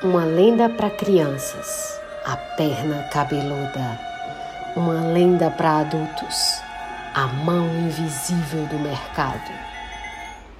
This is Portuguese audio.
Uma lenda para crianças, a perna cabeluda. Uma lenda para adultos, a mão invisível do mercado.